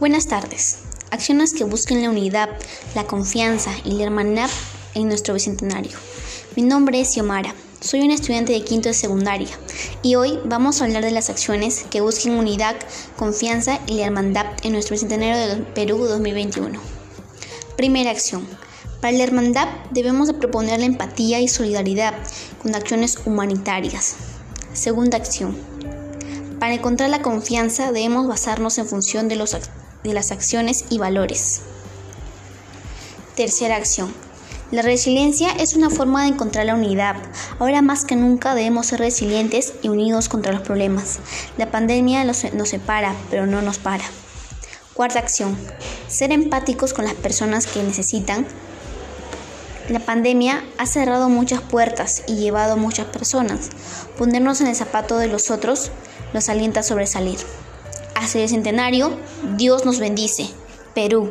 Buenas tardes. Acciones que busquen la unidad, la confianza y la hermandad en nuestro bicentenario. Mi nombre es Xiomara. Soy una estudiante de quinto de secundaria y hoy vamos a hablar de las acciones que busquen unidad, confianza y la hermandad en nuestro bicentenario del Perú 2021. Primera acción. Para la hermandad debemos de proponer la empatía y solidaridad con acciones humanitarias. Segunda acción. Para encontrar la confianza debemos basarnos en función de, los, de las acciones y valores. Tercera acción. La resiliencia es una forma de encontrar la unidad. Ahora más que nunca debemos ser resilientes y unidos contra los problemas. La pandemia nos, separa, pero no nos para. Cuarta acción. Ser empáticos con las personas que necesitan. La pandemia ha cerrado muchas puertas y llevado a muchas personas. Ponernos en el zapato de los otros nos alienta a sobresalir. Hacia el centenario, Dios nos bendice. Perú.